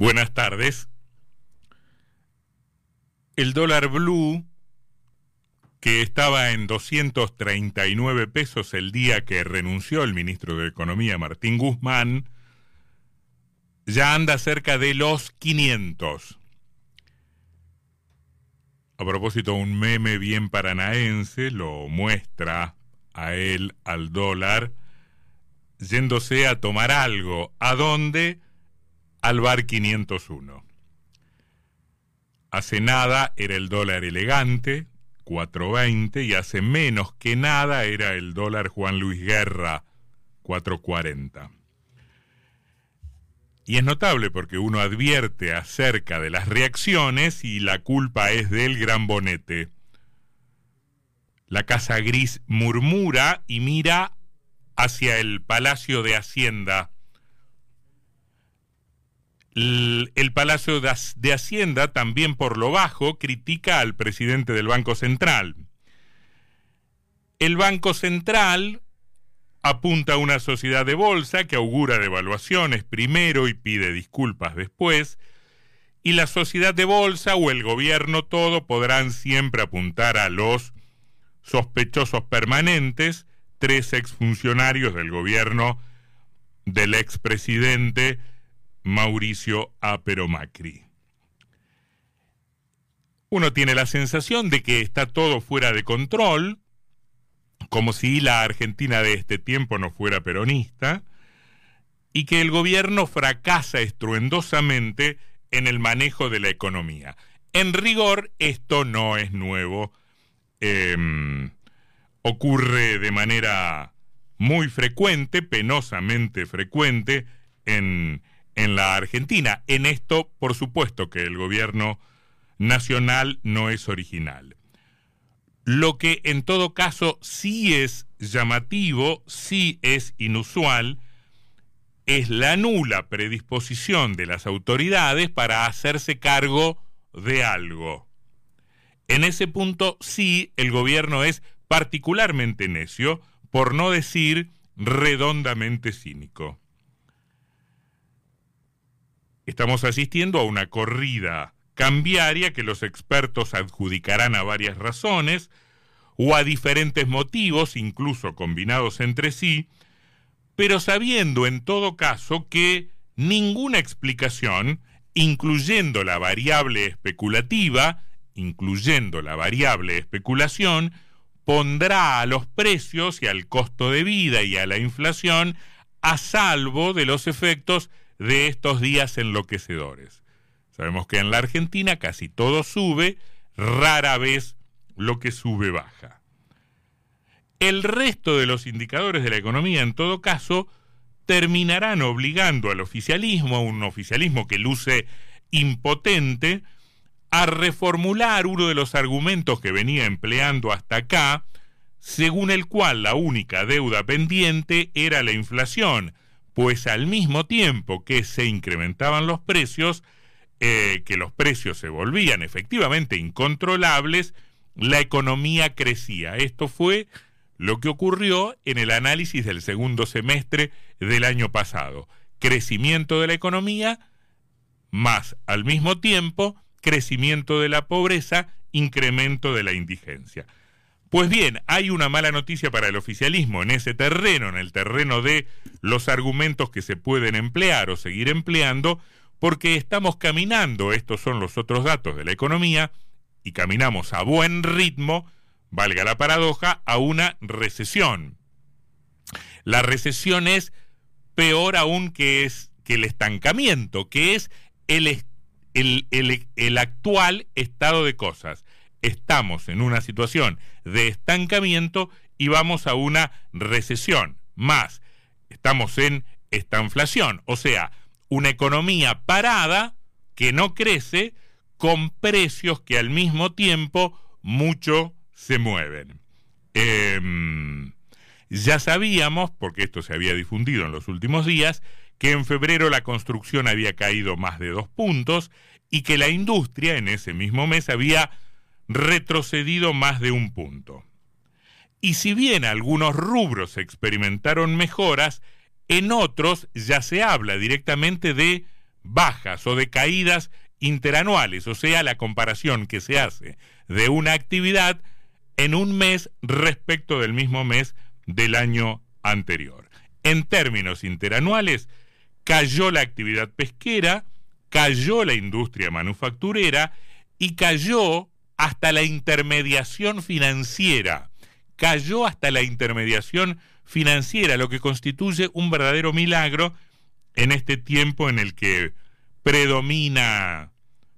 Buenas tardes. El dólar blue, que estaba en 239 pesos el día que renunció el ministro de Economía Martín Guzmán, ya anda cerca de los 500. A propósito, un meme bien paranaense lo muestra a él, al dólar, yéndose a tomar algo. ¿A dónde? Al bar 501. Hace nada era el dólar elegante, 4.20, y hace menos que nada era el dólar Juan Luis Guerra, 4.40. Y es notable porque uno advierte acerca de las reacciones y la culpa es del gran bonete. La casa gris murmura y mira hacia el Palacio de Hacienda. El, Palacio de Hacienda, también por lo bajo, critica al presidente del Banco Central. El Banco Central apunta a una sociedad de bolsa que augura devaluaciones primero y pide disculpas después, y la sociedad de bolsa o el gobierno todo podrán siempre apuntar a los sospechosos permanentes, tres exfuncionarios del gobierno del expresidente Mauricio Apero Macri. Uno tiene la sensación de que está todo fuera de control, como si la Argentina de este tiempo no fuera peronista, y que el gobierno fracasa estruendosamente en el manejo de la economía. En rigor, esto no es nuevo. Em, ocurre de manera muy frecuente, penosamente frecuente, en, en la Argentina. En esto, por supuesto que el gobierno nacional no es original. Lo que en todo caso sí es llamativo, sí es inusual, es la nula predisposición de las autoridades para hacerse cargo de algo. En ese punto sí el gobierno es particularmente necio, por no decir redondamente cínico. Estamos asistiendo a una corrida cambiaria que los expertos adjudicarán a varias razones o a diferentes motivos, incluso combinados entre sí, pero sabiendo en todo caso que ninguna explicación, incluyendo la variable especulativa, incluyendo la variable especulación, pondrá a los precios y al costo de vida y a la inflación a salvo de los efectos de estos días enloquecedores. Sabemos que en la Argentina casi todo sube, rara vez lo que sube baja. El resto de los indicadores de la economía, en todo caso, terminarán obligando al oficialismo, un oficialismo que luce impotente, a reformular uno de los argumentos que venía empleando hasta acá, según el cual la única deuda pendiente era la inflación, pues al mismo tiempo que se incrementaban los precios, eh, que los precios se volvían efectivamente incontrolables, la economía crecía. Esto fue lo que ocurrió en el análisis del segundo semestre del año pasado. Crecimiento de la economía más al mismo tiempo crecimiento de la pobreza, incremento de la indigencia. Pues bien, hay una mala noticia para el oficialismo en ese terreno, en el terreno de los argumentos que se pueden emplear o seguir empleando, porque estamos caminando, estos son los otros datos de la economía, y caminamos a buen ritmo, valga la paradoja, a una recesión. La recesión es peor aún que, es, que el estancamiento, que es el, el actual estado de cosas. Estamos en una situación de estancamiento y vamos a una recesión. Más, estamos en estanflación, o sea, una economía parada que no crece con precios que al mismo tiempo mucho se mueven. Em, ya sabíamos, porque esto se había difundido en los últimos días, que en febrero la construcción había caído más de dos puntos y que la industria en ese mismo mes había retrocedido más de un punto. Y si bien algunos rubros experimentaron mejoras, en otros ya se habla directamente de bajas o de caídas interanuales, o sea, la comparación que se hace de una actividad en un mes respecto del mismo mes del año anterior. En términos interanuales, cayó la actividad pesquera, cayó la industria manufacturera y cayó hasta la intermediación financiera. Cayó hasta la intermediación financiera, lo que constituye un verdadero milagro en este tiempo en el que predomina,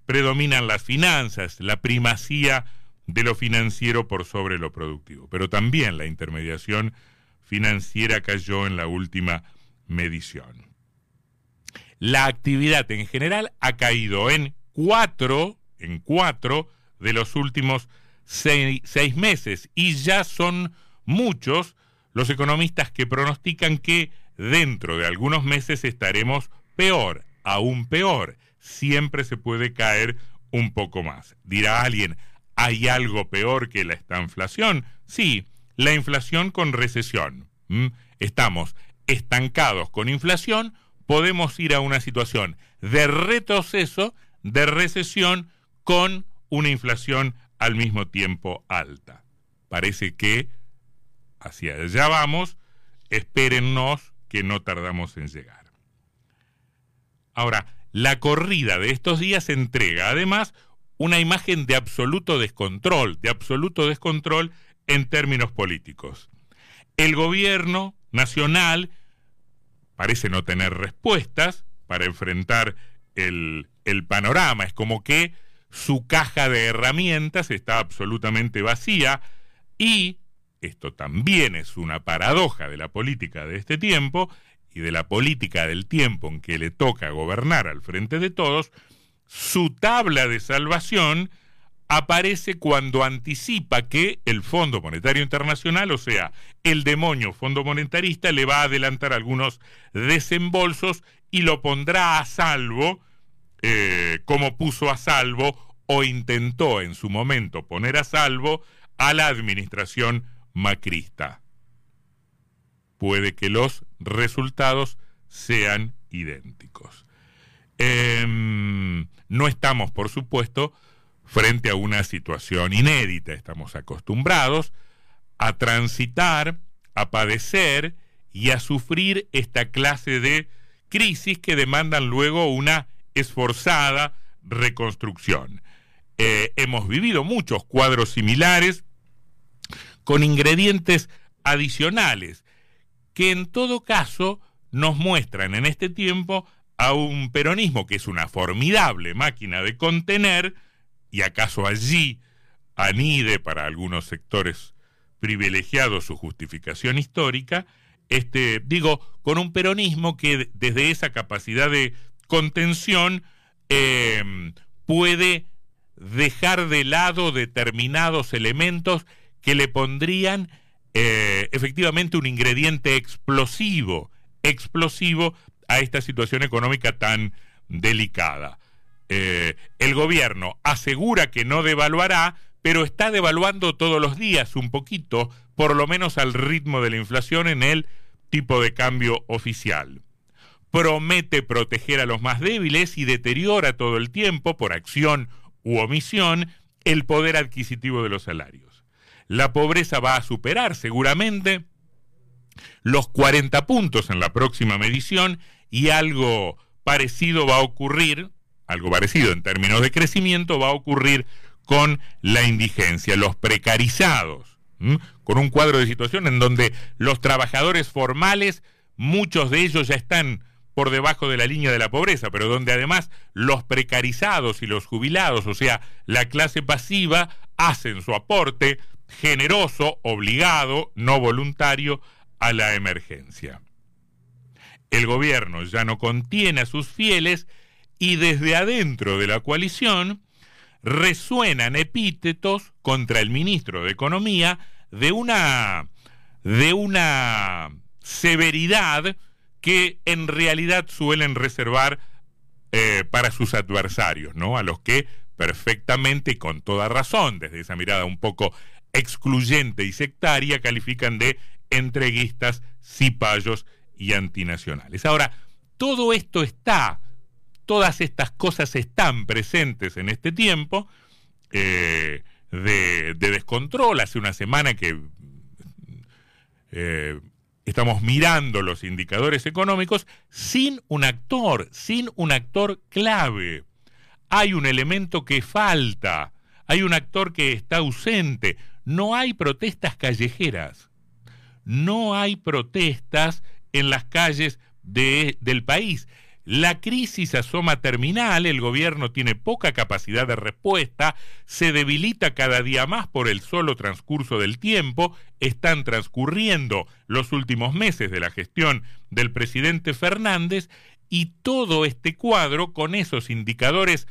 predominan las finanzas, la primacía de lo financiero por sobre lo productivo. Pero también la intermediación financiera cayó en la última medición. La actividad en general ha caído en cuatro, en cuatro de los últimos seis, meses y ya son muchos los economistas que pronostican que dentro de algunos meses estaremos peor, aún peor. Siempre se puede caer un poco más. Dirá alguien, ¿hay algo peor que la inflación? Sí, la inflación con recesión. Estamos estancados con inflación, podemos ir a una situación de retroceso, de recesión, con una inflación al mismo tiempo alta. Parece que hacia allá vamos, espérennos que no tardamos en llegar. Ahora, la corrida de estos días entrega además una imagen de absoluto descontrol, de absoluto descontrol en términos políticos. El gobierno nacional parece no tener respuestas para enfrentar el, el panorama. Es como que su caja de herramientas está absolutamente vacía y esto también es una paradoja de la política de este tiempo y de la política del tiempo en que le toca gobernar al frente de todos, su tabla de salvación aparece cuando anticipa que el Fondo Monetario Internacional, o sea, el demonio Fondo Monetarista, le va a adelantar algunos desembolsos y lo pondrá a salvo, eh, como puso a salvo o intentó en su momento poner a salvo a la administración macrista. Puede que los resultados sean idénticos. Em, no estamos, por supuesto, frente a una situación inédita. Estamos acostumbrados a transitar, a padecer y a sufrir esta clase de crisis que demandan luego una esforzada reconstrucción. Eh, hemos vivido muchos cuadros similares con ingredientes adicionales que en todo caso nos muestran en este tiempo a un peronismo que es una formidable máquina de contener y acaso allí anide para algunos sectores privilegiados su justificación histórica, este, digo, con un peronismo que desde esa capacidad de contención em, puede dejar de lado determinados elementos que le pondrían eh, efectivamente un ingrediente explosivo, explosivo a esta situación económica tan delicada. Eh, el gobierno asegura que no devaluará, pero está devaluando todos los días un poquito, por lo menos al ritmo de la inflación en el tipo de cambio oficial. Promete proteger a los más débiles y deteriora todo el tiempo, por acción u omisión, el poder adquisitivo de los salarios. La pobreza va a superar seguramente los 40 puntos en la próxima medición y algo parecido va a ocurrir, algo parecido en términos de crecimiento va a ocurrir con la indigencia, los precarizados, con un cuadro de situación en donde los trabajadores formales, muchos de ellos ya están por debajo de la línea de la pobreza, pero donde además los precarizados y los jubilados, o sea, la clase pasiva, hacen su aporte generoso, obligado, no voluntario, a la emergencia. El gobierno ya no contiene a sus fieles y desde adentro de la coalición resuenan epítetos contra el ministro de Economía de una, de una severidad que en realidad suelen reservar eh, para sus adversarios, ¿no? A los que perfectamente y con toda razón, desde esa mirada un poco excluyente y sectaria, califican de entreguistas, cipayos y antinacionales. Ahora, todo esto está, todas estas cosas están presentes en este tiempo eh, de, descontrol. Hace una semana que eh, estamos mirando los indicadores económicos sin un actor, sin un actor clave. Hay un elemento que falta, hay un actor que está ausente. No hay protestas callejeras, no hay protestas en las calles del país. La crisis asoma terminal, el gobierno tiene poca capacidad de respuesta, se debilita cada día más por el solo transcurso del tiempo, están transcurriendo los últimos meses de la gestión del presidente Fernández y todo este cuadro con esos indicadores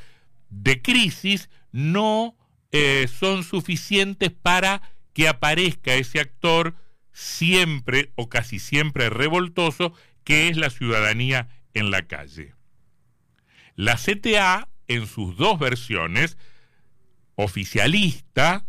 de crisis no eh, son suficientes para que aparezca ese actor siempre o casi siempre revoltoso que es la ciudadanía en la calle. La CTA, en sus dos versiones, oficialista,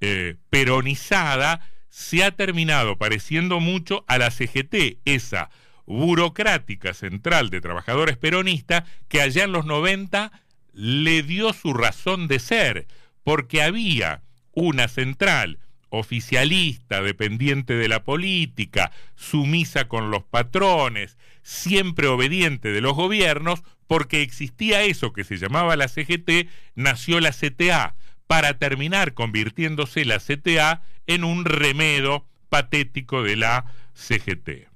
eh, peronizada, se ha terminado pareciendo mucho a la CGT, esa burocrática central de trabajadores peronistas que allá en los 90 le dio su razón de ser, porque había una central oficialista, dependiente de la política, sumisa con los patrones, siempre obediente de los gobiernos, porque existía eso que se llamaba la CGT, nació la CTA, para terminar convirtiéndose la CTA en un remedo patético de la CGT.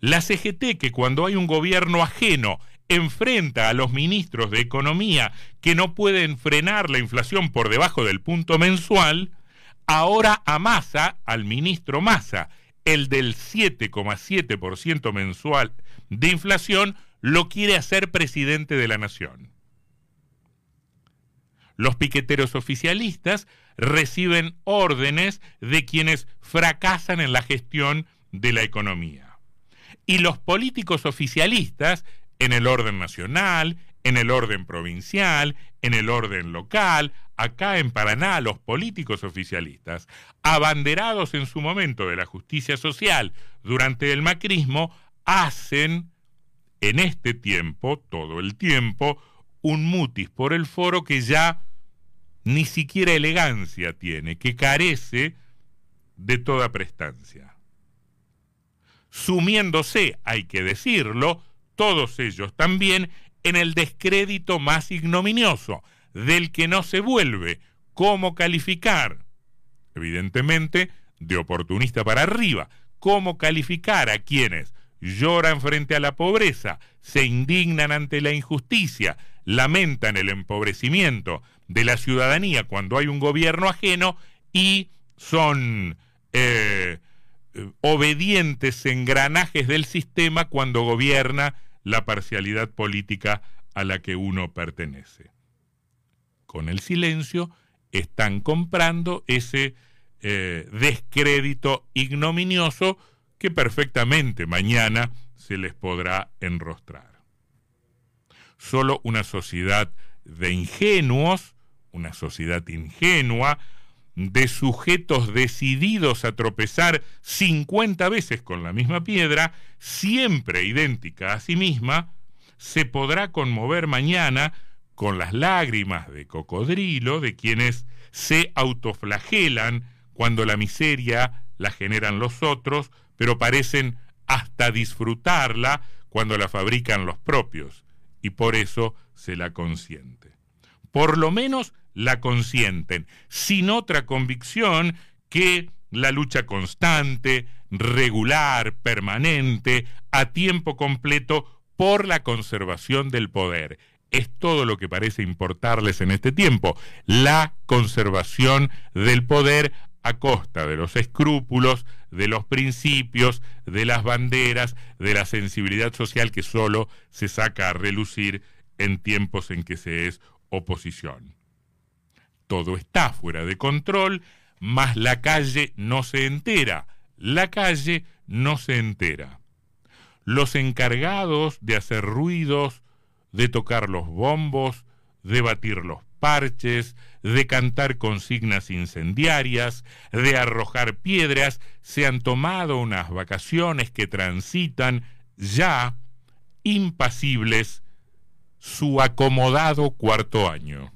La CGT que cuando hay un gobierno ajeno enfrenta a los ministros de Economía que no pueden frenar la inflación por debajo del punto mensual, ahora amasa al ministro Massa, el del 7,7% mensual de inflación, lo quiere hacer presidente de la nación. Los piqueteros oficialistas reciben órdenes de quienes fracasan en la gestión de la economía. Y los políticos oficialistas, en el orden nacional, en el orden provincial, en el orden local, acá en Paraná los políticos oficialistas, abanderados en su momento de la justicia social durante el macrismo, hacen en este tiempo, todo el tiempo, un mutis por el foro que ya ni siquiera elegancia tiene, que carece de toda prestancia. Sumiéndose, hay que decirlo, todos ellos también en el descrédito más ignominioso, del que no se vuelve. ¿Cómo calificar? Evidentemente, de oportunista para arriba. ¿Cómo calificar a quienes lloran frente a la pobreza, se indignan ante la injusticia, lamentan el empobrecimiento de la ciudadanía cuando hay un gobierno ajeno y son eh, obedientes engranajes del sistema cuando gobierna la parcialidad política a la que uno pertenece con el silencio, están comprando ese eh, descrédito ignominioso que perfectamente mañana se les podrá enrostrar. Solo una sociedad de ingenuos, una sociedad ingenua, de sujetos decididos a tropezar 50 veces con la misma piedra, siempre idéntica a sí misma, se podrá conmover mañana con las lágrimas de cocodrilo de quienes se autoflagelan cuando la miseria la generan los otros, pero parecen hasta disfrutarla cuando la fabrican los propios, y por eso se la consiente. Por lo menos la consienten, sin otra convicción que la lucha constante, regular, permanente, a tiempo completo por la conservación del poder, es todo lo que parece importarles en este tiempo, la conservación del poder a costa de los escrúpulos, de los principios, de las banderas, de la sensibilidad social que solo se saca a relucir en tiempos en que se es oposición. Todo está fuera de control, mas la calle no se entera, la calle no se entera. Los encargados de hacer ruidos, de tocar los bombos, de batir los parches, de cantar consignas incendiarias, de arrojar piedras, se han tomado unas vacaciones que transitan ya impasibles su acomodado cuarto año.